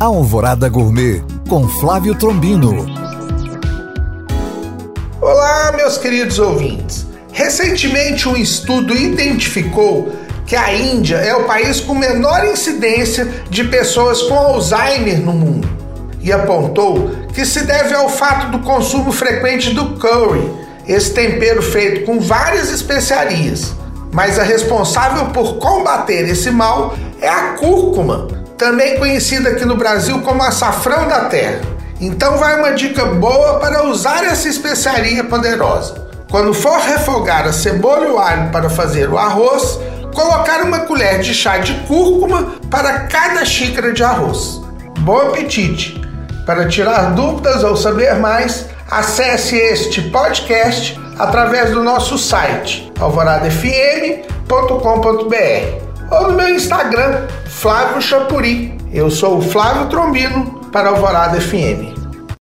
Alvorada Gourmet com Flávio Trombino. Olá, meus queridos ouvintes. Recentemente, um estudo identificou que a Índia é o país com menor incidência de pessoas com Alzheimer no mundo e apontou que se deve ao fato do consumo frequente do curry, esse tempero feito com várias especiarias. Mas a responsável por combater esse mal é a cúrcuma, também conhecida aqui no Brasil como açafrão da terra. Então vai uma dica boa para usar essa especiaria poderosa. Quando for refogar a cebola e o alho para fazer o arroz, colocar uma colher de chá de cúrcuma para cada xícara de arroz. Bom apetite! Para tirar dúvidas ou saber mais, acesse este podcast através do nosso site alvoradafm.com.br ou no meu Instagram, Flávio Chapuri. Eu sou o Flávio Trombino para Alvorada FM.